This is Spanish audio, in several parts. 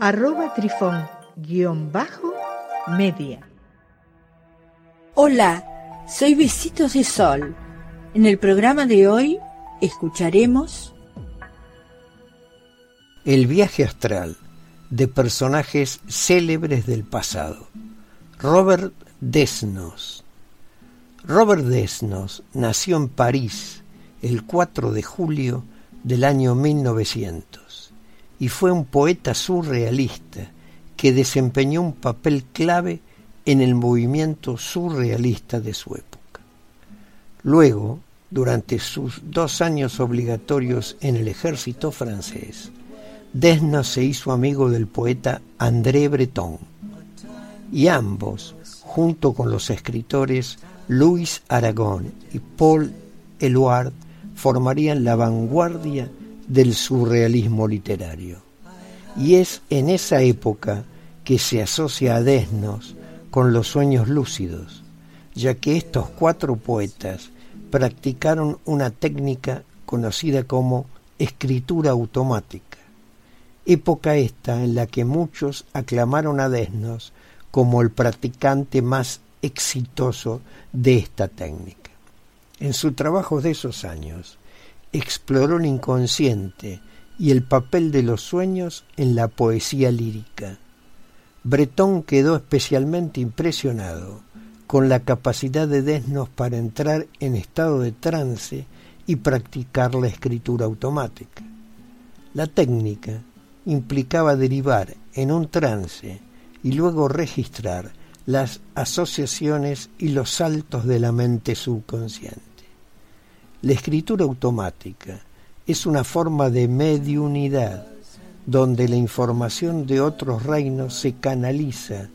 arroba trifón guion bajo media. Hola, soy Besitos de Sol. En el programa de hoy escucharemos El viaje astral de personajes célebres del pasado. Robert Desnos. Robert Desnos nació en París el 4 de julio del año 1900 y fue un poeta surrealista que desempeñó un papel clave en el movimiento surrealista de su época. Luego, durante sus dos años obligatorios en el ejército francés, Desnos se hizo amigo del poeta André Breton, y ambos, junto con los escritores Louis Aragon y Paul Eluard, formarían la vanguardia del surrealismo literario. Y es en esa época que se asocia a Desnos con los sueños lúcidos, ya que estos cuatro poetas practicaron una técnica conocida como escritura automática, época esta en la que muchos aclamaron a Desnos como el practicante más exitoso de esta técnica. En su trabajo de esos años, exploró el inconsciente y el papel de los sueños en la poesía lírica. Bretón quedó especialmente impresionado con la capacidad de Desnos para entrar en estado de trance y practicar la escritura automática. La técnica implicaba derivar en un trance y luego registrar las asociaciones y los saltos de la mente subconsciente. La escritura automática es una forma de mediunidad donde la información de otros reinos se canaliza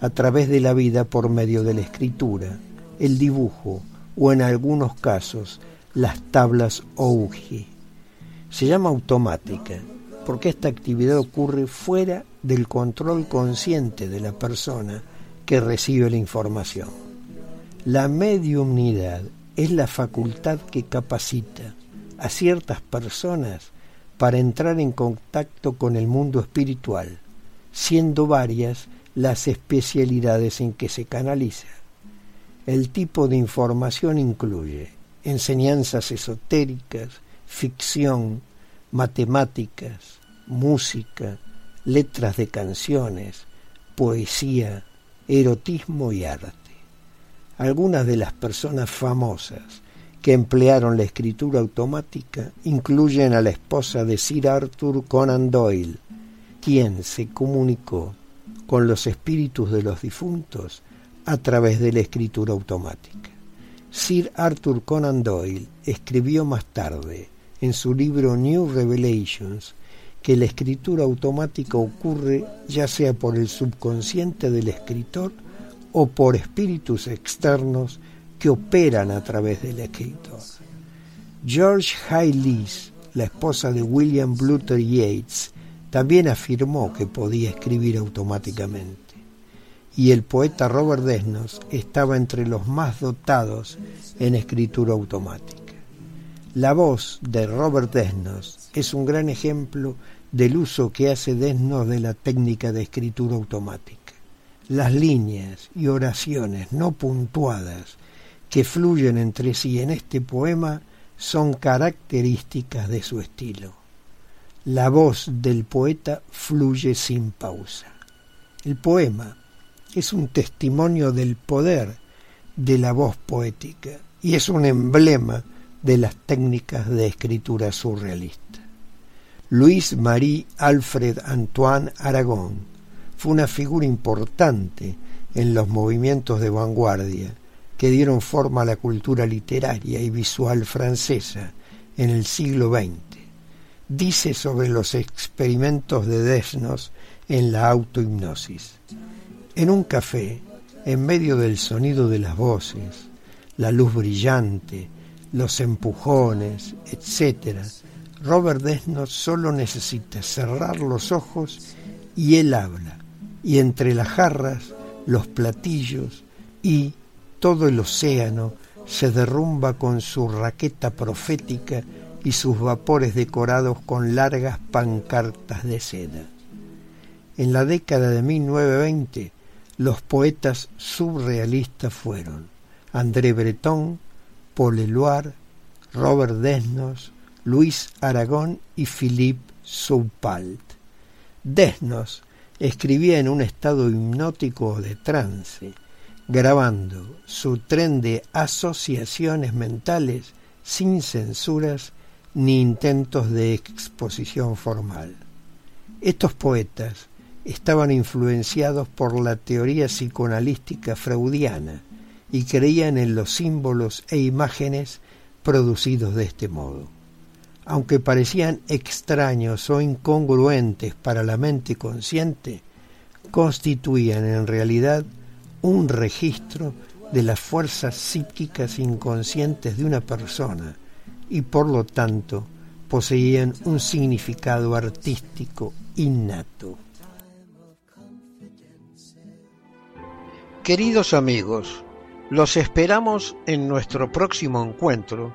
a través de la vida por medio de la escritura, el dibujo o en algunos casos las tablas Ouji. Se llama automática porque esta actividad ocurre fuera del control consciente de la persona que recibe la información. La mediunidad es la facultad que capacita a ciertas personas para entrar en contacto con el mundo espiritual, siendo varias las especialidades en que se canaliza. El tipo de información incluye enseñanzas esotéricas, ficción, matemáticas, música, letras de canciones, poesía, erotismo y arte. Algunas de las personas famosas que emplearon la escritura automática incluyen a la esposa de Sir Arthur Conan Doyle, quien se comunicó con los espíritus de los difuntos a través de la escritura automática. Sir Arthur Conan Doyle escribió más tarde en su libro New Revelations que la escritura automática ocurre ya sea por el subconsciente del escritor o por espíritus externos que operan a través del escritor. George Hayles, la esposa de William Bluter Yeats, también afirmó que podía escribir automáticamente. Y el poeta Robert Desnos estaba entre los más dotados en escritura automática. La voz de Robert Desnos es un gran ejemplo del uso que hace Desnos de la técnica de escritura automática las líneas y oraciones no puntuadas que fluyen entre sí en este poema son características de su estilo. La voz del poeta fluye sin pausa. El poema es un testimonio del poder de la voz poética y es un emblema de las técnicas de escritura surrealista. Luis Marie Alfred Antoine Aragón fue una figura importante en los movimientos de vanguardia que dieron forma a la cultura literaria y visual francesa en el siglo XX. Dice sobre los experimentos de Desnos en la autohipnosis. En un café, en medio del sonido de las voces, la luz brillante, los empujones, etc., Robert Desnos solo necesita cerrar los ojos y él habla, y entre las jarras, los platillos y todo el océano se derrumba con su raqueta profética y sus vapores decorados con largas pancartas de seda. En la década de 1920, los poetas surrealistas fueron André Breton, Paul Eluard, Robert Desnos, Luis Aragón y Philippe Soupalt. Desnos escribía en un estado hipnótico de trance, grabando su tren de asociaciones mentales sin censuras ni intentos de exposición formal. Estos poetas estaban influenciados por la teoría psicoanalística freudiana y creían en los símbolos e imágenes producidos de este modo aunque parecían extraños o incongruentes para la mente consciente, constituían en realidad un registro de las fuerzas psíquicas inconscientes de una persona y por lo tanto poseían un significado artístico innato. Queridos amigos, los esperamos en nuestro próximo encuentro